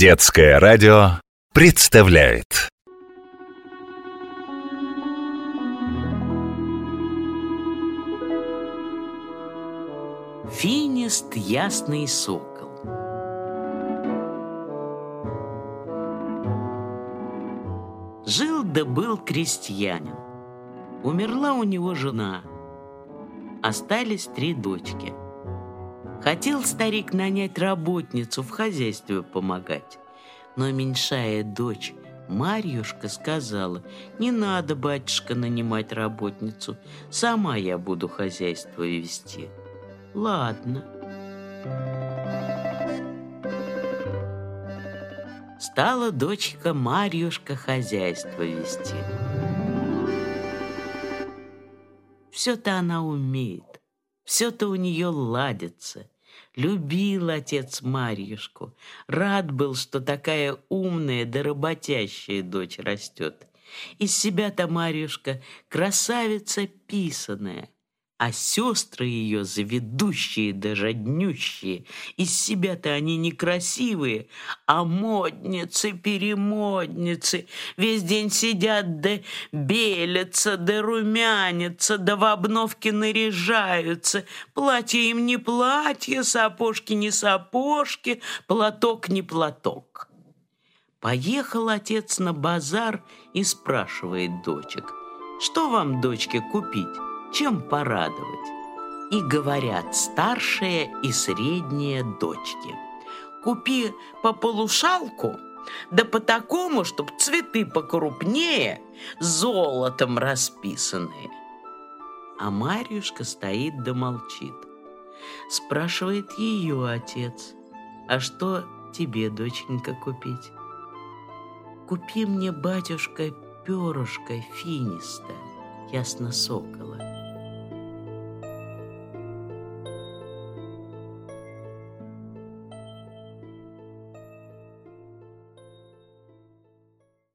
Детское радио представляет. Финист ясный сокол. Жил да был крестьянин. Умерла у него жена. Остались три дочки Хотел старик нанять работницу в хозяйстве помогать Но меньшая дочь Марьюшка сказала, не надо, батюшка, нанимать работницу, сама я буду хозяйство вести. Ладно. Стала дочка Марьюшка хозяйство вести. Все-то она умеет, все-то у нее ладится. Любил отец Марьюшку, рад был, что такая умная да работящая дочь растет. Из себя-то Марьюшка красавица писаная — а сестры ее заведущие да роднющие. Из себя-то они некрасивые, а модницы-перемодницы весь день сидят да белятся, да румянятся, да в обновке наряжаются. Платье им не платье, сапожки не сапожки, платок не платок. Поехал отец на базар и спрашивает дочек, что вам, дочке, купить? Чем порадовать. И говорят старшие и средние дочки. Купи по полушалку, да по такому, чтоб цветы покрупнее, золотом расписанные. А Марьюшка стоит да молчит. Спрашивает ее отец, а что тебе, доченька, купить? Купи мне, батюшка, перышко финиста, ясно сокола.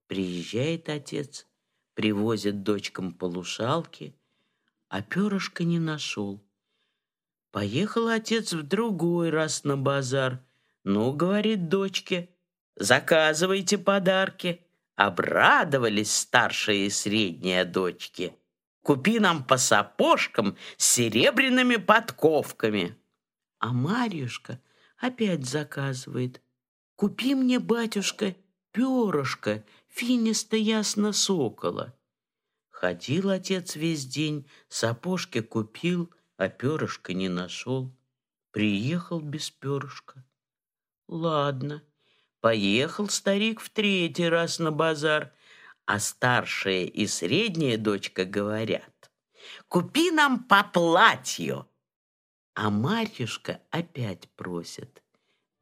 Приезжает отец, привозит дочкам полушалки, а перышка не нашел. Поехал отец в другой раз на базар. Ну, говорит дочке, заказывайте подарки. Обрадовались старшие и средние дочки. Купи нам по сапожкам с серебряными подковками. А Марьюшка опять заказывает. Купи мне, батюшка, перышко финиста ясно сокола. Ходил отец весь день, сапожки купил, а перышка не нашел. Приехал без перышка. Ладно, поехал старик в третий раз на базар, а старшая и средняя дочка говорят, «Купи нам по платью!» А Марьюшка опять просит,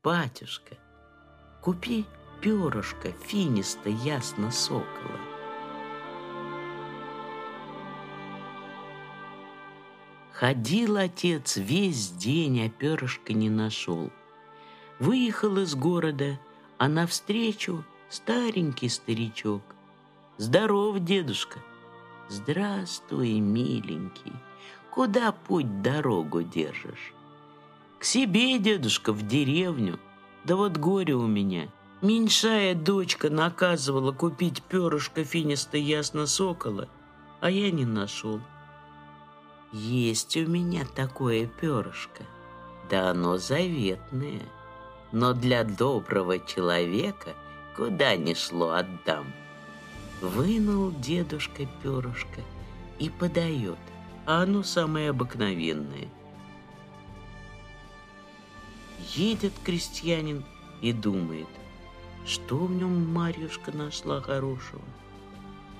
«Батюшка, купи перышко финиста ясно сокола. Ходил отец весь день, а перышка не нашел. Выехал из города, а навстречу старенький старичок. Здоров, дедушка. Здравствуй, миленький. Куда путь дорогу держишь? К себе, дедушка, в деревню. Да вот горе у меня — Меньшая дочка наказывала купить перышко финиста ясно сокола, а я не нашел. Есть у меня такое перышко, да оно заветное, но для доброго человека куда ни шло отдам. Вынул дедушка перышко и подает, а оно самое обыкновенное. Едет крестьянин и думает – что в нем Марьюшка нашла хорошего?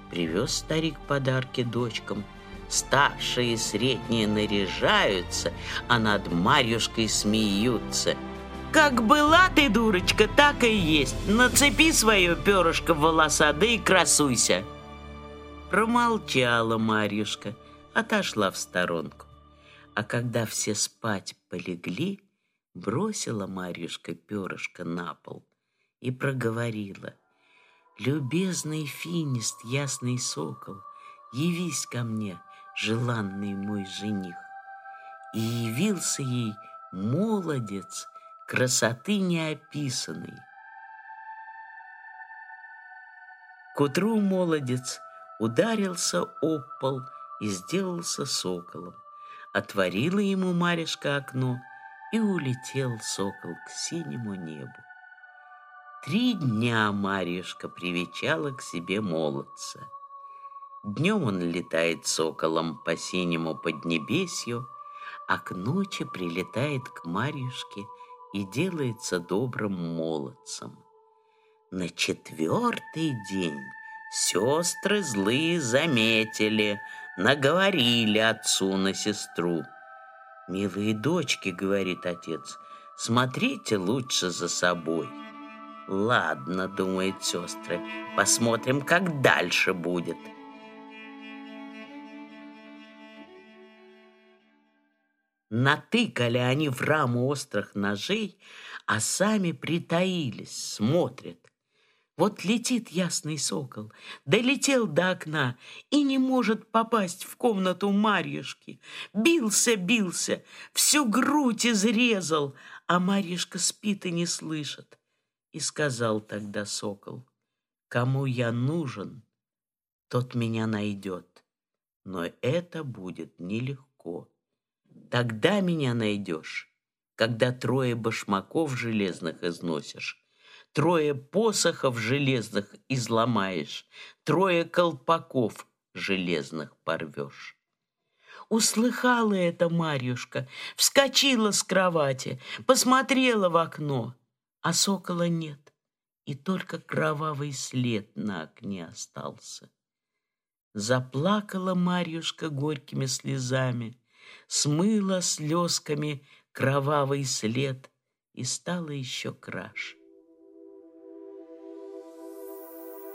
Привез старик подарки дочкам. Старшие и средние наряжаются, а над Марьюшкой смеются. Как была ты, дурочка, так и есть. Нацепи свое перышко волосады и красуйся. Промолчала Марьюшка, отошла в сторонку. А когда все спать полегли, бросила Марьюшка перышко на пол и проговорила. «Любезный финист, ясный сокол, явись ко мне, желанный мой жених». И явился ей молодец, красоты неописанный. К утру молодец ударился об пол и сделался соколом. Отворила ему Маришка окно, и улетел сокол к синему небу. Три дня Марьюшка привечала к себе молодца. Днем он летает соколом по синему поднебесью, а к ночи прилетает к Марьюшке и делается добрым молодцем. На четвертый день сестры злые заметили, наговорили отцу на сестру. «Милые дочки, — говорит отец, — смотрите лучше за собой». «Ладно, — думают сестры, — посмотрим, как дальше будет». Натыкали они в раму острых ножей, а сами притаились, смотрят. Вот летит ясный сокол, долетел до окна и не может попасть в комнату Марьюшки. Бился, бился, всю грудь изрезал, а Марьюшка спит и не слышит. И сказал тогда сокол, кому я нужен, тот меня найдет, но это будет нелегко. Тогда меня найдешь, когда трое башмаков железных износишь, трое посохов железных изломаешь, трое колпаков железных порвешь. Услыхала это Марьюшка, вскочила с кровати, посмотрела в окно, а сокола нет, и только кровавый след на окне остался. Заплакала Марьюшка горькими слезами, смыла слезками кровавый след и стала еще краше.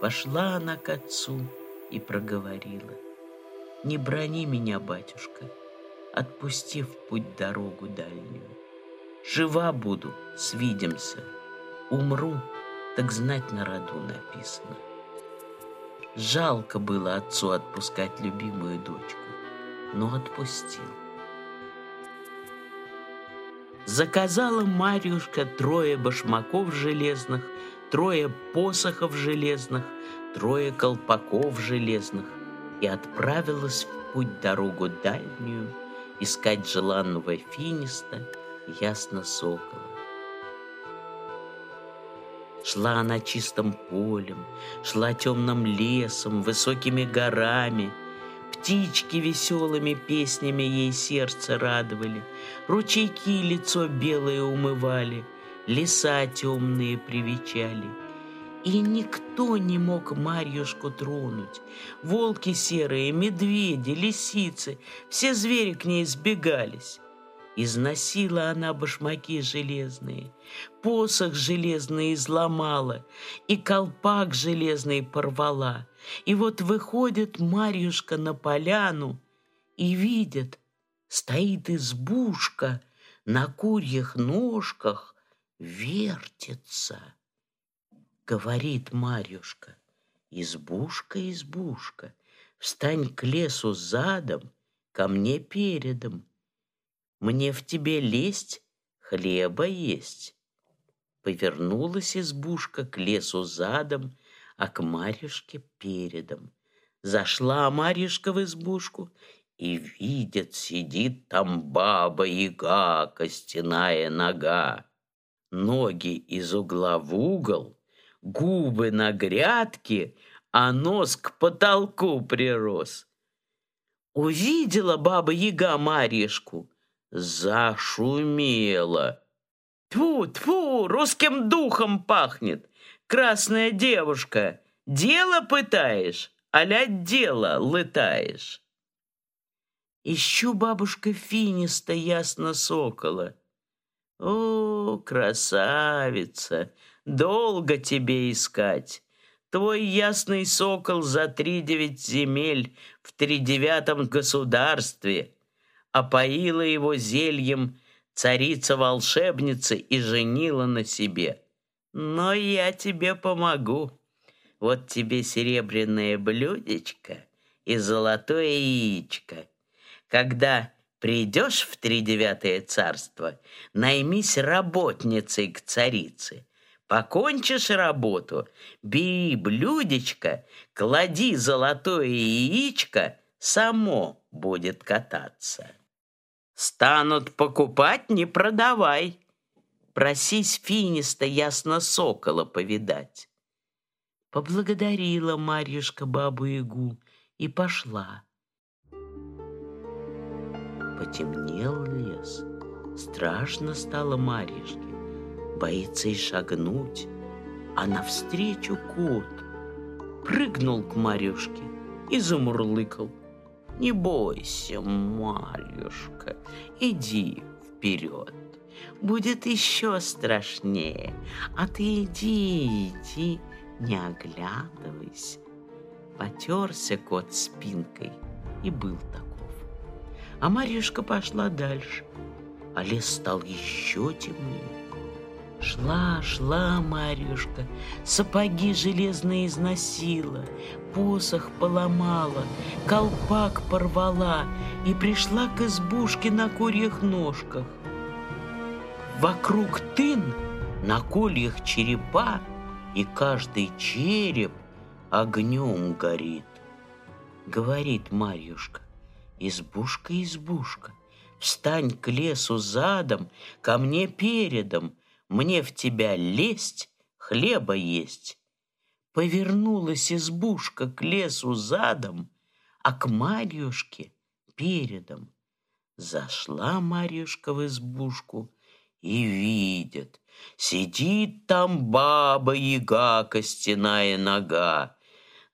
Пошла она к отцу и проговорила. «Не брони меня, батюшка, отпусти в путь дорогу дальнюю. Жива буду, свидимся, умру, так знать на роду написано». Жалко было отцу отпускать любимую дочку, но отпустил. Заказала Марьюшка трое башмаков железных, трое посохов железных, трое колпаков железных и отправилась в путь дорогу дальнюю искать желанного финиста ясно сокола. Шла она чистым полем, шла темным лесом, высокими горами — Птички веселыми песнями ей сердце радовали, Ручейки лицо белое умывали, Леса темные привечали. И никто не мог Марьюшку тронуть. Волки серые, медведи, лисицы, Все звери к ней сбегались. Износила она башмаки железные, посох железный изломала, и колпак железный порвала. И вот выходит Марьюшка на поляну и видит, стоит избушка на курьих ножках, вертится. Говорит Марьюшка, избушка, избушка, встань к лесу задом, ко мне передом, мне в тебе лезть, хлеба есть. Повернулась избушка к лесу задом, а к Марьюшке передом. Зашла Марьюшка в избушку и видит, сидит там баба-яга, костяная нога. Ноги из угла в угол, губы на грядке, а нос к потолку прирос. Увидела баба-яга Марьюшку — зашумело. Тьфу, тьфу, русским духом пахнет. Красная девушка, дело пытаешь, аля дело лытаешь. Ищу бабушка Финиста ясно сокола. О, красавица, долго тебе искать. Твой ясный сокол за три девять земель в тридевятом государстве — опоила его зельем царица-волшебница и женила на себе. Но я тебе помогу. Вот тебе серебряное блюдечко и золотое яичко. Когда придешь в тридевятое царство, наймись работницей к царице. Покончишь работу, бери блюдечко, клади золотое яичко, само будет кататься. Станут покупать, не продавай. Просись финиста ясно сокола повидать. Поблагодарила Марьюшка бабу-ягу и пошла. Потемнел лес. Страшно стало Марьюшке боится и шагнуть, а навстречу кот прыгнул к Марюшке и замурлыкал. Не бойся, Марюшка, иди вперед. Будет еще страшнее, а ты иди, иди, не оглядывайся. Потерся кот спинкой и был таков. А Марьюшка пошла дальше, а лес стал еще темнее. Шла, шла Марьюшка, сапоги железные износила, посох поломала, колпак порвала и пришла к избушке на курьих ножках. Вокруг тын на кольях черепа, и каждый череп огнем горит. Говорит Марьюшка, избушка, избушка, встань к лесу задом, ко мне передом, мне в тебя лезть, хлеба есть. Повернулась избушка к лесу задом, а к Марьюшке передом. Зашла Марьюшка в избушку и видит, сидит там баба-яга, костяная нога,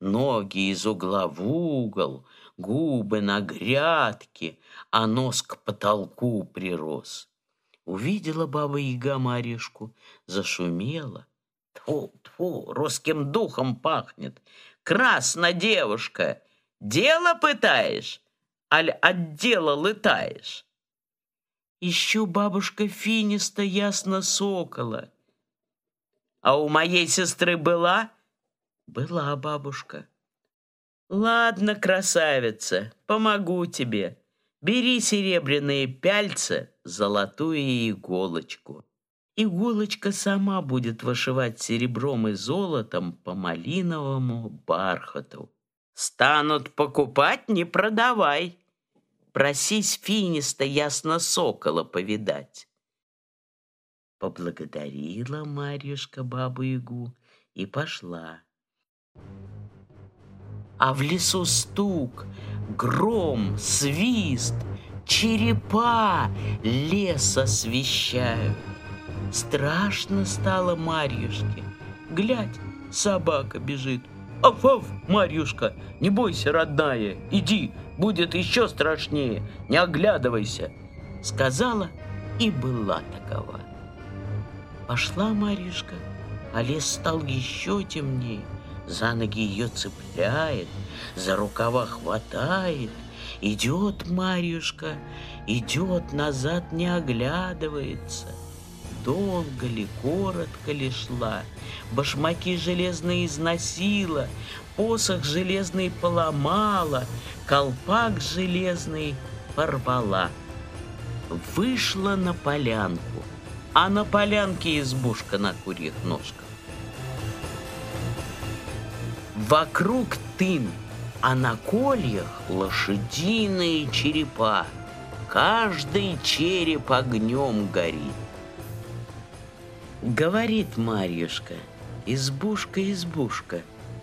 ноги из угла в угол, губы на грядке, а нос к потолку прирос. Увидела баба Яга Маришку, зашумела. Тьфу, тьфу, русским духом пахнет. Красна девушка, дело пытаешь, аль от дела лытаешь? Ищу бабушка Финиста ясно сокола. А у моей сестры была? Была бабушка. Ладно, красавица, помогу тебе. Бери серебряные пяльца, золотую иголочку. Иголочка сама будет вышивать серебром и золотом по малиновому бархату. Станут покупать, не продавай. Просись финиста ясно сокола повидать. Поблагодарила Марьюшка бабу-ягу и пошла. А в лесу стук — гром, свист, черепа лес освещают. Страшно стало Марьюшке. Глядь, собака бежит. Аф-аф, Марьюшка, не бойся, родная, иди, будет еще страшнее, не оглядывайся. Сказала и была такова. Пошла Марьюшка, а лес стал еще темнее за ноги ее цепляет, за рукава хватает. Идет Марьюшка, идет назад, не оглядывается. Долго ли, коротко ли шла, башмаки железные износила, посох железный поломала, колпак железный порвала. Вышла на полянку, а на полянке избушка на курьих ножках. Вокруг тын, а на кольях лошадиные черепа. Каждый череп огнем горит. Говорит Марьюшка, избушка, избушка,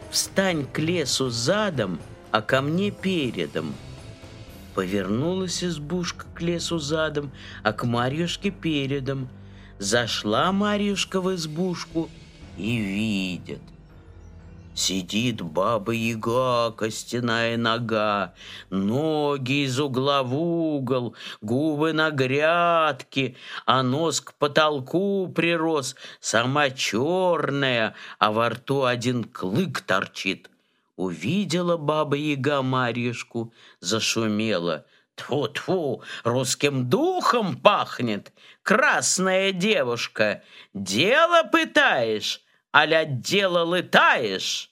Встань к лесу задом, а ко мне передом. Повернулась избушка к лесу задом, а к Марьюшке передом. Зашла Марьюшка в избушку и видит — Сидит баба-яга, костяная нога, Ноги из угла в угол, губы на грядке, А нос к потолку прирос, сама черная, А во рту один клык торчит. Увидела баба-яга Марьюшку, зашумела. Тьфу-тьфу, русским духом пахнет, Красная девушка, дело пытаешь? Аля дело летаешь?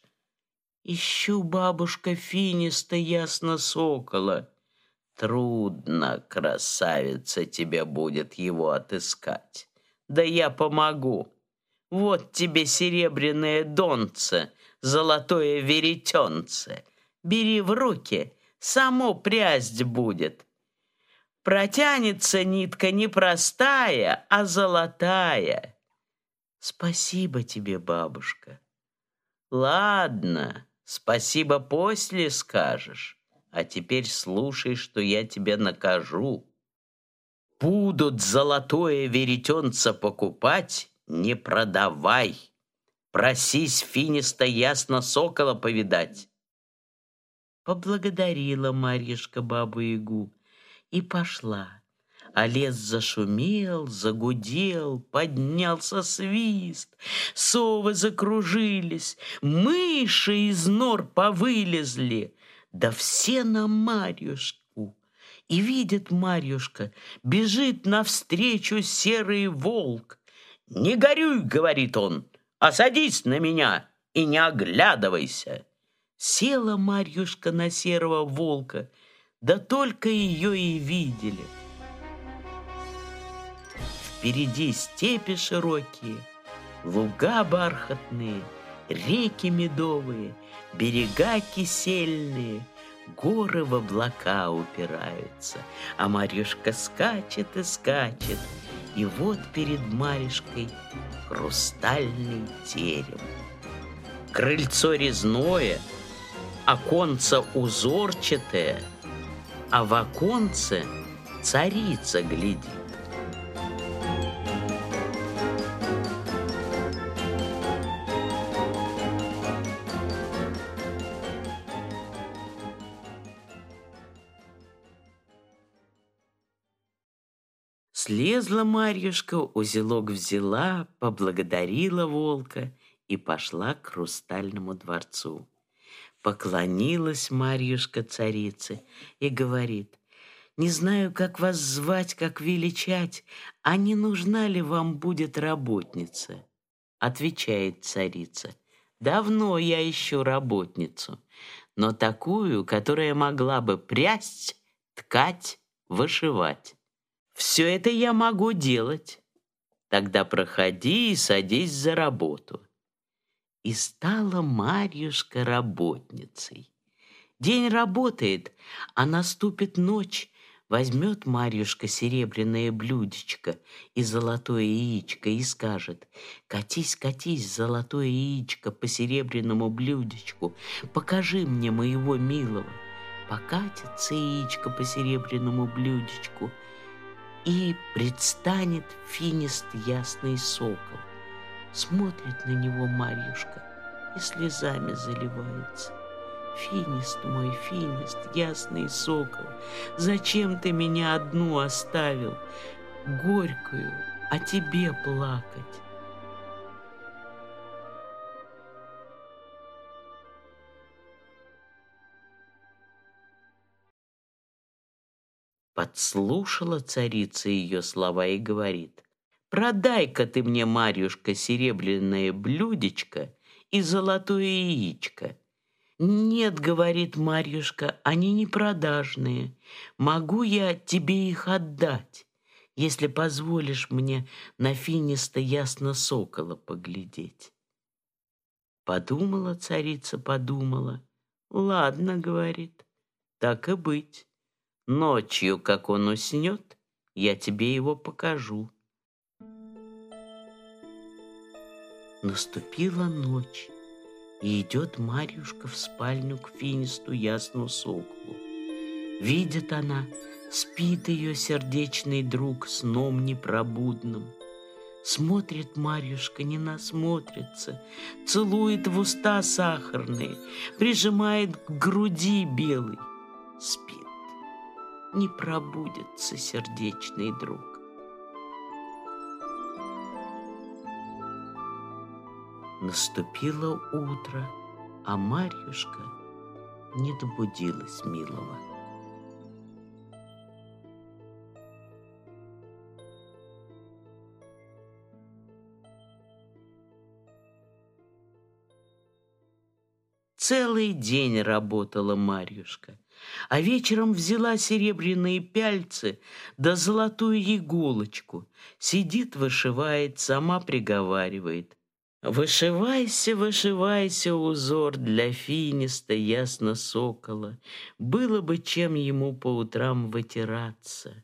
Ищу, бабушка Финиста, ясно сокола. Трудно, красавица, тебе будет его отыскать. Да я помогу. Вот тебе серебряное донце, золотое веретенце. Бери в руки, само прясть будет. Протянется нитка не простая, а золотая. Спасибо тебе, бабушка. Ладно, спасибо после скажешь. А теперь слушай, что я тебя накажу. Будут золотое веретенце покупать, не продавай. Просись финиста ясно сокола повидать. Поблагодарила Марьюшка бабу-ягу и пошла. А лес зашумел, загудел, поднялся свист, совы закружились, мыши из нор повылезли, да все на Марьюшку. И видит Марьюшка, бежит навстречу серый волк. «Не горюй!» — говорит он, «а садись на меня и не оглядывайся!» Села Марьюшка на серого волка, да только ее и видели. Впереди степи широкие, луга бархатные, реки медовые, берега кисельные, горы в облака упираются, а Марьюшка скачет и скачет, и вот перед Марьюшкой хрустальный терем. Крыльцо резное, оконце узорчатое, а в оконце царица глядит. Слезла Марьюшка, узелок взяла, поблагодарила волка и пошла к хрустальному дворцу. Поклонилась Марьюшка царице и говорит, «Не знаю, как вас звать, как величать, а не нужна ли вам будет работница?» Отвечает царица, «Давно я ищу работницу, но такую, которая могла бы прясть, ткать, вышивать». Все это я могу делать. Тогда проходи и садись за работу. И стала Марьюшка работницей. День работает, а наступит ночь, Возьмет Марьюшка серебряное блюдечко и золотое яичко и скажет, «Катись, катись, золотое яичко по серебряному блюдечку, покажи мне моего милого». Покатится яичко по серебряному блюдечку — и предстанет финист ясный сокол. Смотрит на него Марьюшка и слезами заливается. Финист мой, финист, ясный сокол, Зачем ты меня одну оставил, Горькую, о тебе плакать? Подслушала царица ее слова и говорит, «Продай-ка ты мне, Марьюшка, серебряное блюдечко и золотое яичко». «Нет, — говорит Марьюшка, — они не продажные. Могу я тебе их отдать, если позволишь мне на финиста ясно сокола поглядеть». Подумала царица, подумала. «Ладно, — говорит, — так и быть». Ночью, как он уснет, я тебе его покажу. Наступила ночь, и идет Марьюшка в спальню к финисту ясну соколу. Видит она, спит ее сердечный друг сном непробудным. Смотрит Марьюшка, не насмотрится, целует в уста сахарные, прижимает к груди белый, спит не пробудется сердечный друг. Наступило утро, а Марьюшка не добудилась милого. Целый день работала Марьюшка — а вечером взяла серебряные пяльцы да золотую иголочку, сидит, вышивает, сама приговаривает. Вышивайся, вышивайся, узор для финиста ясно сокола. Было бы чем ему по утрам вытираться.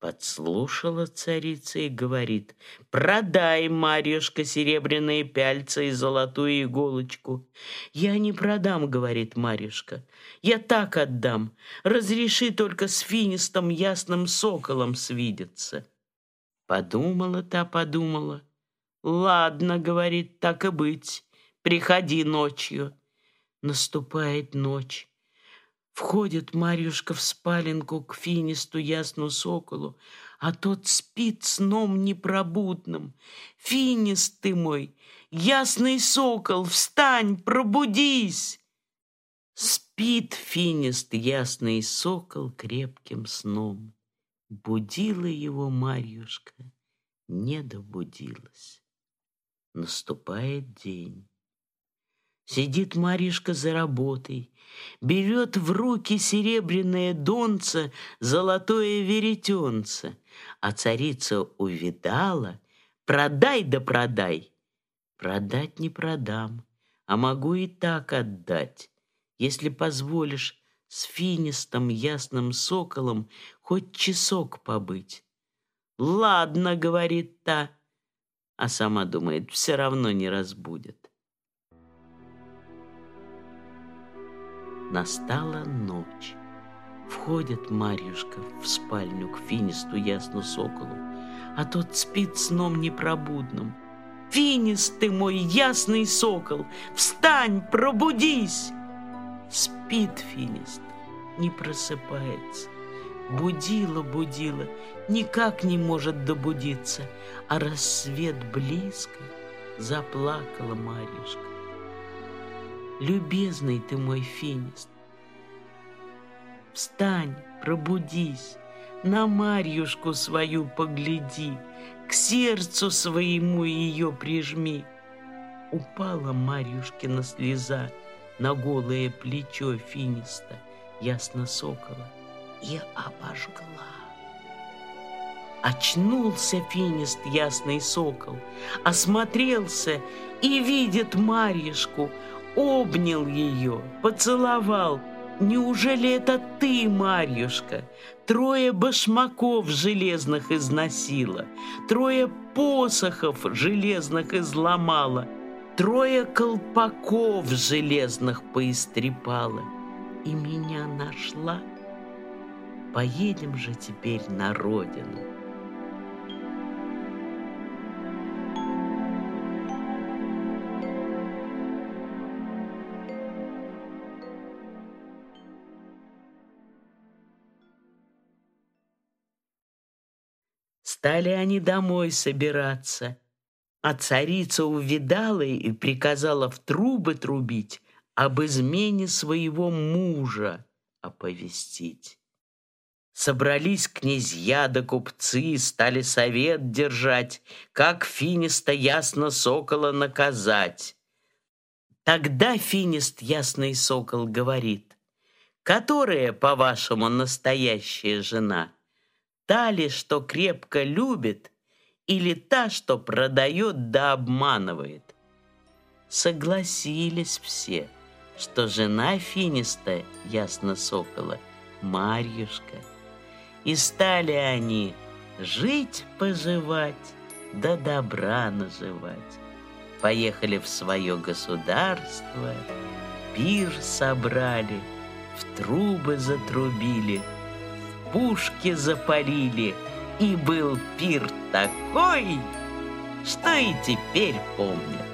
Подслушала царица и говорит, «Продай, Марьюшка, серебряные пяльца и золотую иголочку». «Я не продам», — говорит Марьюшка, «я так отдам. Разреши только с финистом ясным соколом свидеться». Подумала та, подумала. «Ладно», — говорит, — «так и быть, приходи ночью». Наступает ночь. Входит Марьюшка в спаленку к финисту ясну соколу, а тот спит сном непробудным. «Финист ты мой, ясный сокол, встань, пробудись!» Спит финист ясный сокол крепким сном. Будила его Марьюшка, не добудилась. Наступает день. Сидит Маришка за работой, берет в руки серебряное донце, золотое веретенце, а царица увидала, продай да продай. Продать не продам, а могу и так отдать, если позволишь с финистом ясным соколом хоть часок побыть. «Ладно», — говорит та, а сама думает, все равно не разбудит. Настала ночь. Входит Марьюшка в спальню к финисту ясну соколу, а тот спит сном непробудным. «Финист ты мой, ясный сокол! Встань, пробудись!» Спит финист, не просыпается. Будила, будила, никак не может добудиться, а рассвет близко, заплакала Марьюшка любезный ты мой финист. Встань, пробудись, на Марьюшку свою погляди, к сердцу своему ее прижми. Упала Марьюшкина слеза на голое плечо финиста, ясно сокола, и обожгла. Очнулся финист ясный сокол, осмотрелся и видит Марьюшку, обнял ее, поцеловал. Неужели это ты, Марьюшка? Трое башмаков железных износила, трое посохов железных изломала, трое колпаков железных поистрепала и меня нашла. Поедем же теперь на родину. Стали они домой собираться, а царица увидала и приказала в трубы трубить, об измене своего мужа оповестить. Собрались князья да купцы, стали совет держать, как финиста ясно сокола наказать. Тогда финист ясный сокол говорит, которая, по-вашему, настоящая жена — Та ли, что крепко любит, или та, что продает да обманывает? Согласились все, что жена Финиста, ясно сокола, Марьюшка. И стали они жить-поживать, да добра наживать. Поехали в свое государство, пир собрали, в трубы затрубили — пушки запалили, и был пир такой, что и теперь помнят.